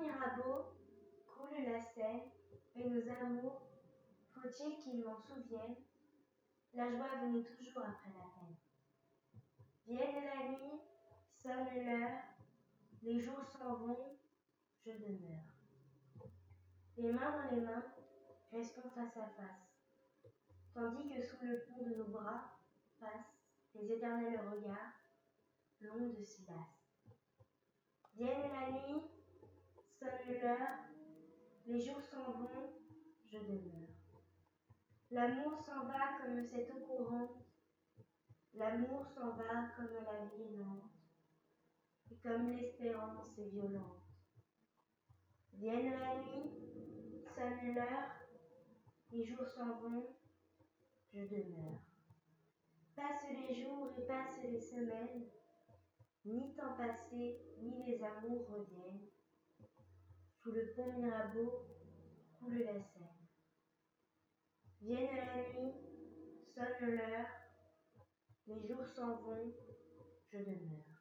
Mirabeau coule la Seine, et nos amours, faut-il qu'ils m'en souviennent, la joie venait toujours après la peine. Vienne la nuit, sonne l'heure, les jours s'en vont, je demeure. Les mains dans les mains, restons face à face, tandis que sous le pont de nos bras passent les éternels regards, l'onde s'y lasse. Vienne la nuit, les jours s'en vont, je demeure. L'amour s'en va comme cette eau courante, l'amour s'en va comme la vie est lente, et comme l'espérance est violente. Vienne la nuit, sonne l'heure, les jours s'en vont, je demeure. Passent les jours et passent les semaines, ni temps passé, ni les amours reviennent. Sous le pont Mirabeau coule la Seine. Vienne la nuit, sonne l'heure, les jours s'en vont, je demeure.